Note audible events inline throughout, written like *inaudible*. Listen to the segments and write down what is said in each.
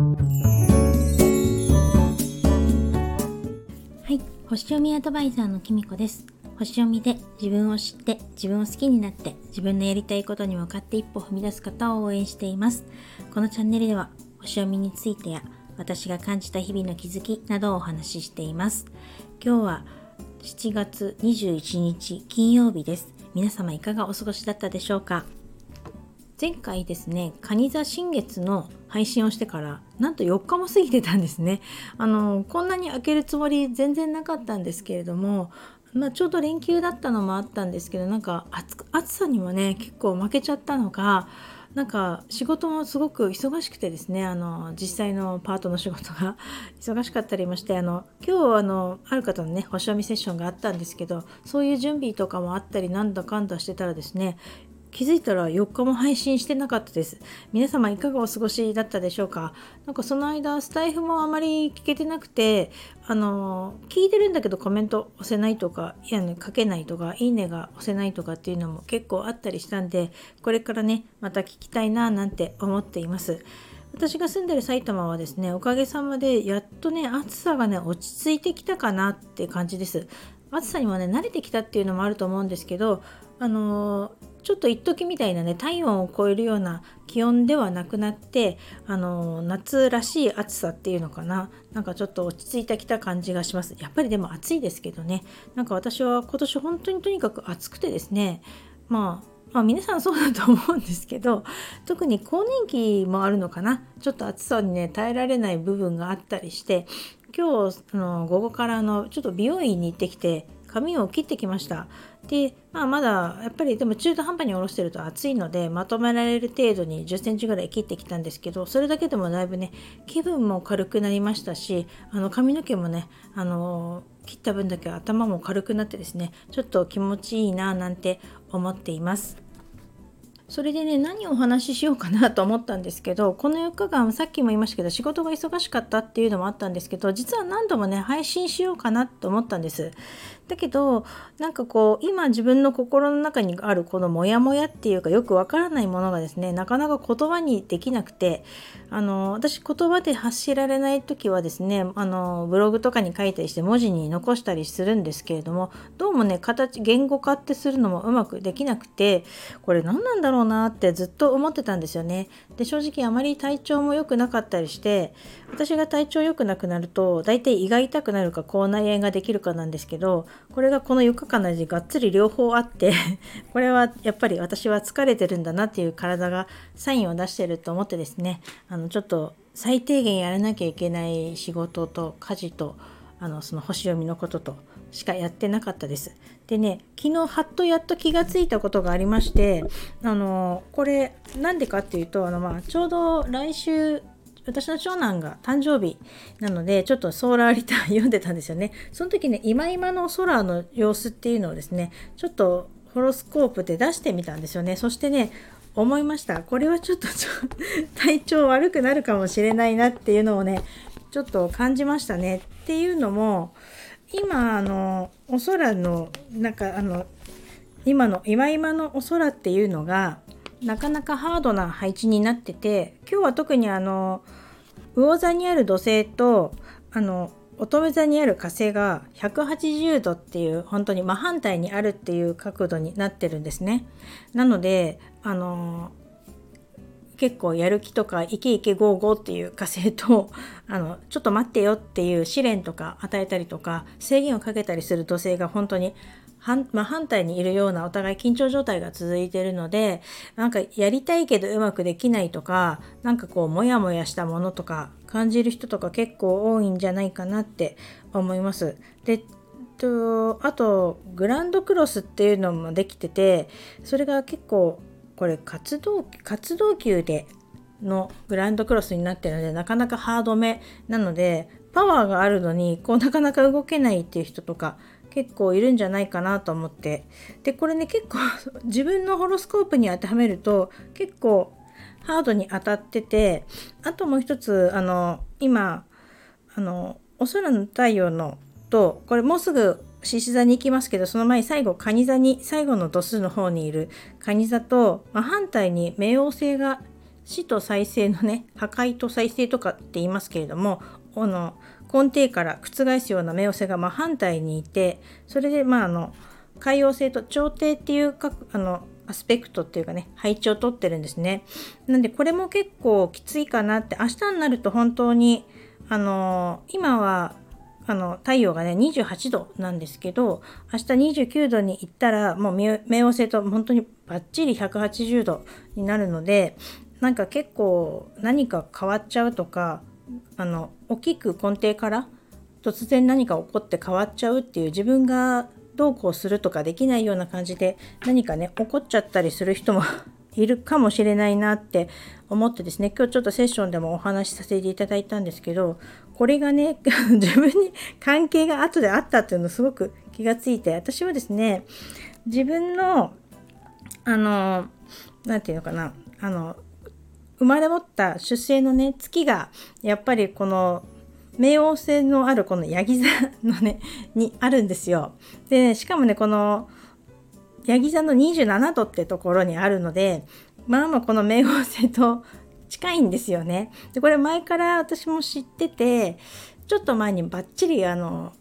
はい。星読みアドバイザーのきみこです。星読みで自分を知って自分を好きになって自分のやりたいことに向かって一歩踏み出す方を応援しています。このチャンネルでは星読みについてや私が感じた日々の気づきなどをお話ししています。今日は7月21日金曜日です。皆様いかがお過ごしだったでしょうか？前回ですね蟹座新月の配信をしてからなんと4日も過ぎてたんですね。*laughs* あのこんなに開けるつもり全然なかったんですけれどもまあ、ちょうど連休だったのもあったんですけどなんか暑さにもね結構負けちゃったのかなんか仕事もすごく忙しくてですねあの実際のパートの仕事が *laughs* 忙しかったりましてあの今日あのある方のね星読みセッションがあったんですけどそういう準備とかもあったりなんだかんだしてたらですね気づいたら4日も配信してなかったです。皆様いかがお過ごしだったでしょうか？なんかその間スタイフもあまり聞けてなくて、あの、聞いてるんだけどコメント押せないとか、いやね、書けないとか、いいねが押せないとかっていうのも結構あったりしたんで、これからね、また聞きたいななんて思っています。私が住んでる埼玉はですね、おかげさまでやっとね、暑さがね、落ち着いてきたかなって感じです。暑さにもね、慣れてきたっていうのもあると思うんですけど、あのちょっと一時みたいなね体温を超えるような気温ではなくなってあの夏らしい暑さっていうのかな。なんかちょっと落ち着いてきた感じがします。やっぱりでも暑いですけどね。なんか私は今年本当にとにかく暑くてですね。まあまあ皆さんそうだと思うんですけど特に更年期もあるのかな。ちょっと暑さにね耐えられない部分があったりして今日あの午後からのちょっと美容院に行ってきて髪を切ってきました。で、まあ、まだやっぱりでも中途半端に下ろしてると暑いのでまとめられる程度に1 0センチぐらい切ってきたんですけどそれだけでもだいぶね気分も軽くなりましたしあの髪の毛もねあの切った分だけ頭も軽くなってですねちょっと気持ちいいななんて思っています。それでね何をお話ししようかなと思ったんですけどこの4日間さっきも言いましたけど仕事が忙しかったっていうのもあったんですけど実は何度もね配信しようかなと思ったんです。だけどなんかこう今自分の心の中にあるこのモヤモヤっていうかよくわからないものがですねなかなか言葉にできなくてあの私言葉で発しられない時はですねあのブログとかに書いたりして文字に残したりするんですけれどもどうもね形言語化ってするのもうまくできなくてこれ何なんだろうなってずっと思ってたんですよね。で正直あまり体調も良くなかったりして私が体調良くなくなると大体胃が痛くなるか口内炎ができるかなんですけどこれがこの4日間の間にがっつり両方あって *laughs* これはやっぱり私は疲れてるんだなっていう体がサインを出してると思ってですねあのちょっと最低限やらなきゃいけない仕事と家事とあのその星読みのこととしかやってなかったです。でね昨日はっとやっと気がついたことがありましてあのこれなんでかっていうとあの、まあ、ちょうど来週私の長男が誕生日なのでちょっとソーラーリターン読んでたんですよね。その時ね今今の空の様子っていうのをですねちょっとホロスコープで出してみたんですよね。そしてね思いました。これはちょっと *laughs* 体調悪くなるかもしれないなっていうのをねちょっと感じましたね。っていうのも今あのお空のなんかあの今の今今のお空っていうのがなかなかハードな配置になってて今日は特にあの魚座にある土星とあの乙女座にある火星が180度っていう本当に真反対にあるっていう角度になってるんですね。なのであの結構やる気とかイケイケゴーゴーっていう火星とあのちょっと待ってよっていう試練とか与えたりとか制限をかけたりする土星が本当に反, *laughs* まあ、反対にいるようなお互い緊張状態が続いてるのでなんかやりたいけどうまくできないとかなんかこうモヤモヤしたものとか感じる人とか結構多いんじゃないかなって思います。でとあとグランドクロスっていうのもできててそれが結構これ活動活動級でのグランドクロスになってるのでなかなかハードめなのでパワーがあるのにこうなかなか動けないっていう人とか結構いるんじゃないかなと思って。でこれね結構 *laughs* 自分のホロスコープに当てはめると結構ハードに当たっててあともう一つあの今あのお空の太陽のとこれもうすぐ獅子座に行きますけどその前最後蟹座に最後の度数の方にいる蟹座と、まあ、反対に冥王星が死と再生のね *laughs* 破壊と再生とかって言いますけれどもあの根底から覆すような冥王星が真反対にいてそれでまああの海王星と朝廷っていうかあのアスペクトっていうかね配置をとってるんですね。なんでこれも結構きついかなって明日になると本当にあの今はあの太陽がね28度なんですけど明日29度に行ったらもう冥王星と本当にバッチリ180度になるのでなんか結構何か変わっちゃうとかあの大きく根底から突然何か起こって変わっちゃうっていう自分がどうこうするとかできないような感じで何かね起こっちゃったりする人も *laughs* いるかもしれないなって思ってですね今日ちょっとセッションでもお話しさせていただいたんですけどこれがね *laughs* 自分に関係が後であったっていうのすごく気がついて私はですね自分のあの何て言うのかなあの生まれ持った出生のね月がやっぱりこの冥王星のあるこのヤギ座のねにあるんですよ。で、ね、しかもねこのヤギ座の27度ってところにあるのでまあまあこの冥王星と近いんですよね。でこれ前から私も知っててちょっと前にバッチリあの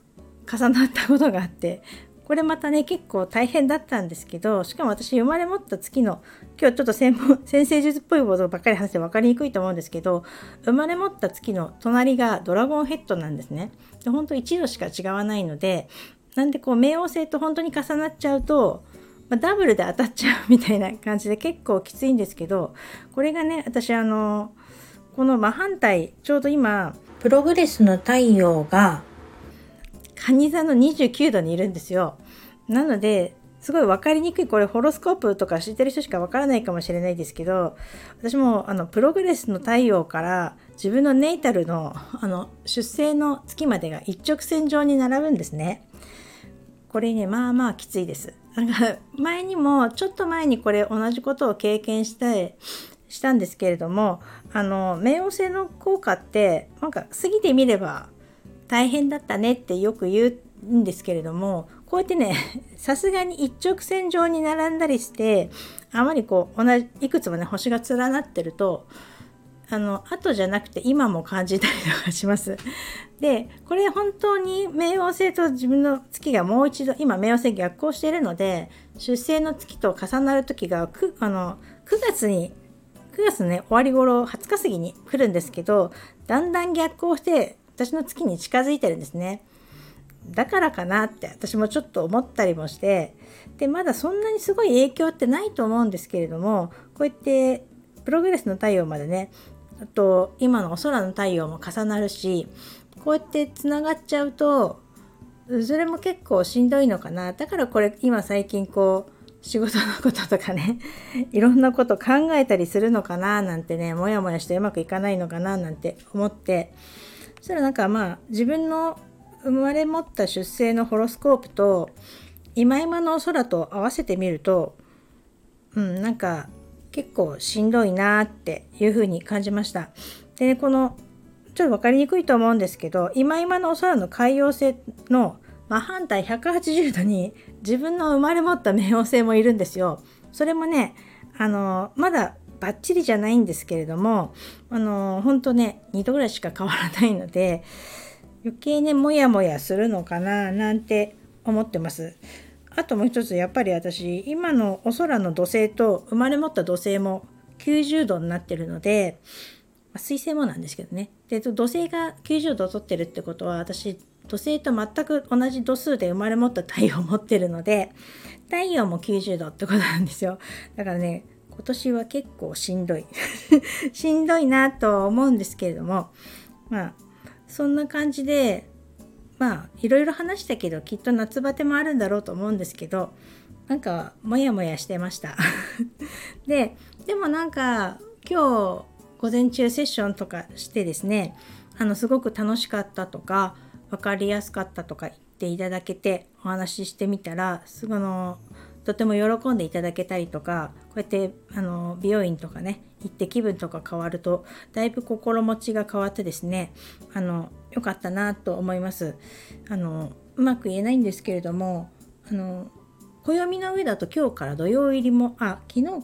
重なったことがあってこれまたね結構大変だったんですけどしかも私生まれ持った月の今日ちょっと専門先生術っぽいことばっかり話して分かりにくいと思うんですけど生まれ持った月の隣がドラゴンヘッドなんですね。で本当1度しか違わないのでなんでこう冥王星と本当に重なっちゃうとまあ、ダブルで当たっちゃうみたいな感じで結構きついんですけどこれがね私あのこの真反対ちょうど今プログレスの太陽が蟹座の29度にいるんですよ。なのですごい分かりにくいこれホロスコープとか知ってる人しか分からないかもしれないですけど私もあのプログレスの太陽から自分のネイタルのあの出生の月までが一直線上に並ぶんですね。これねまあまあきついです。なんか前にもちょっと前にこれ同じことを経験してしたんですけれどもあの冥王星の効果ってなんか過ぎてみれば大変だったねってよく言うんですけれどもこうやってね *laughs* さすがに一直線上に並んだりしてあまりこう同じいくつもね星が連なってるとあの後じゃなくて今も感じたりとかします。*laughs* でこれ本当に冥王星と自分の月がもう一度今冥王星逆行しているので出生の月と重なる時が 9, あの9月に9月のね終わり頃20日過ぎに来るんですけどだんだん逆行して私の月に近づいてるんですね。だからかなって私もちょっと思ったりもしてでまだそんなにすごい影響ってないと思うんですけれどもこうやってプログレスの太陽までねあと今のお空の太陽も重なるしこうやってつながっちゃうとそれも結構しんどいのかな。だからこれ今最近こう仕事のこととかね *laughs* いろんなこと考えたりするのかななんてねモヤモヤしてうまくいかないのかななんて思って。そしたらなんかまあ自分の生まれ持った出生のホロスコープと今今の空と合わせてみるとうんなんか結構しんどいなっていう風に感じました。でねこのちょっと分かりにくいと思うんですけど今今のお空の海洋星の真反対180度に自分の生まれ持った冥王星もいるんですよ。それもねあのまだバッチリじゃないんですけれどもあの本当ね2度ぐらいしか変わらないので余計ねモヤモヤするのかななんて思ってます。あともう一つやっぱり私今のお空の土星と生まれ持った土星も90度になってるので、まあ、水星もなんですけどね。で土星が90度を取ってるってことは私土星と全く同じ度数で生まれ持った太陽を持ってるので太陽も90度ってことなんですよ。だからね今年は結構しんどい。*laughs* しんどいなと思うんですけれどもまあそんな感じでまあいろいろ話したけどきっと夏バテもあるんだろうと思うんですけどなんかモヤモヤしてました。*laughs* ででもなんか今日午前中セッションとかしてですねあのすごく楽しかったとか分かりやすかったとか言っていただけてお話ししてみたらすぐのとても喜んでいただけたりとかこうやってあの美容院とかね行って気分とか変わるとだいぶ心持ちが変わってですねあの良かったなと思います。あのうまく言えないんですけれどもあの暦の上だと今日から土曜入りもあ昨日ん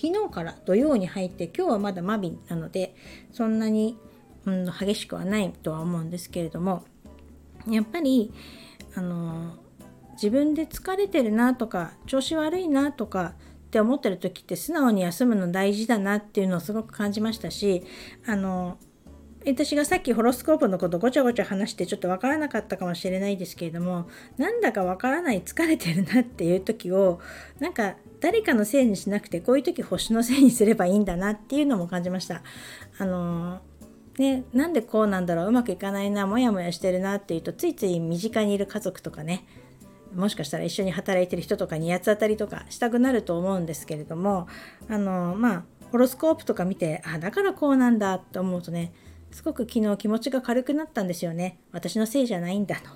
昨日から土曜に入って今日はまだマビなのでそんなに、うん、激しくはないとは思うんですけれどもやっぱりあの自分で疲れてるなとか調子悪いなとかって思ってる時って素直に休むの大事だなっていうのをすごく感じましたしあの私がさっきホロスコープのことごちゃごちゃ話してちょっとわからなかったかもしれないですけれどもなんだかわからない疲れてるなっていう時をなんか誰かのせいにしなくてこういう時星のせいにすればいいんだなっていうのも感じました。あのね、なんでこうなんだろううまくいかないなモヤモヤしてるなっていうとついつい身近にいる家族とかねもしかしたら一緒に働いてる人とかに八つ当たりとかしたくなると思うんですけれどもあのまあホロスコープとか見てあだからこうなんだと思うとねすごく昨日気持ちが軽くなったんですよね。私のせいじゃないんだと。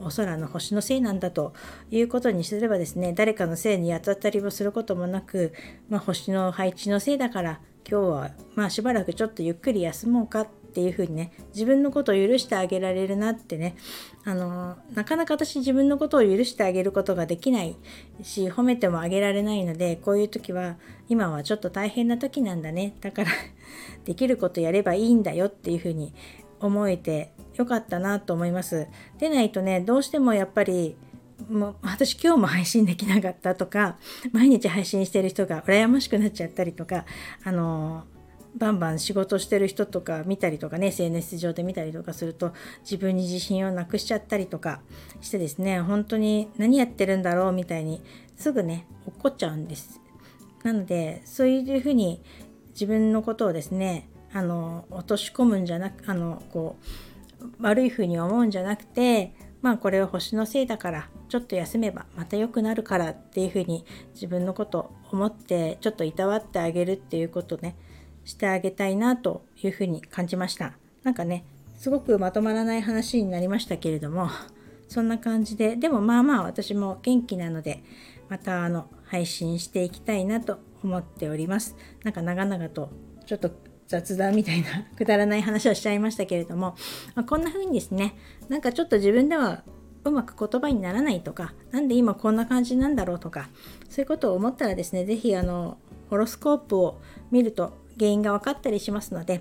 お空の星のせいなんだと。いうことにすればですね誰かのせいに八つ当たりをすることもなく、まあ、星の配置のせいだから今日はまあしばらくちょっとゆっくり休もうかっていうふうにね自分のことを許してあげられるなってねあのなかなか私自分のことを許してあげることができないし褒めてもあげられないのでこういう時は今はちょっと大変な時なんだねだから *laughs* できることやればいいんだよっていうふうに思えてよかったなと思います。でないとねどうしてもやっぱりもう私今日も配信できなかったとか毎日配信してる人が羨ましくなっちゃったりとかあのバンバン仕事してる人とか見たりとかね SNS 上で見たりとかすると自分に自信をなくしちゃったりとかしてですね本当に何やってるんだろうみたいにすぐね怒っちゃうんです。なのでそういうふうに自分のことをですねあの落とし込むんじゃなくあのこう悪いふうに思うんじゃなくてまあこれは星のせいだからちょっと休めばまた良くなるからっていうふうに自分のこと思ってちょっといたわってあげるっていうことねしてあげたいなというふうに感じました。なんかねすごくまとまらない話になりましたけれどもそんな感じででもまあまあ私も元気なのでまたあの配信していきたいなと思っております。なんか長々とちょっと雑談みたいなくだらない話をしちゃいましたけれども、まあ、こんな風にですねなんかちょっと自分ではうまく言葉にならないとか何で今こんな感じなんだろうとかそういうことを思ったらですね是非あのホロスコープを見ると原因が分かったりしますので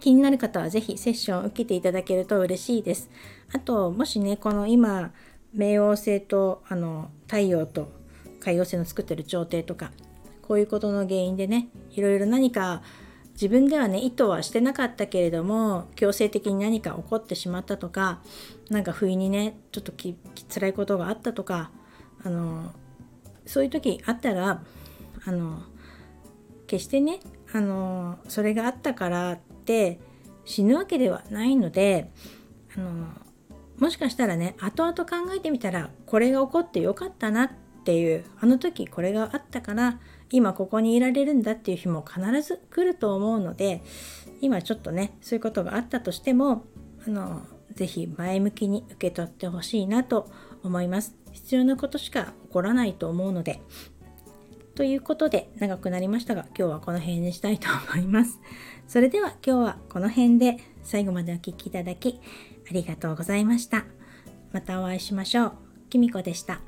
気になる方は是非セッションを受けていただけると嬉しいです。あともしねこの今冥王星とあの太陽と海王星の作ってる朝廷とかこういうことの原因でねいろいろ何か自分ではね意図はしてなかったけれども強制的に何か起こってしまったとかなんか不意にねちょっとき辛いことがあったとかあのそういう時あったらあの決してねあのそれがあったからって死ぬわけではないのであのもしかしたらね後々考えてみたらこれが起こってよかったなっていうあの時これがあったから今ここにいられるんだっていう日も必ず来ると思うので今ちょっとねそういうことがあったとしてもあの是非前向きに受け取ってほしいなと思います。必要なことしか起こらないと思うのでということで長くなりましたが今日はこの辺にしたいと思います。*laughs* それでは今日はこの辺で最後までお聴きいただきありがとうございました。またお会いしましょう。きみこでした。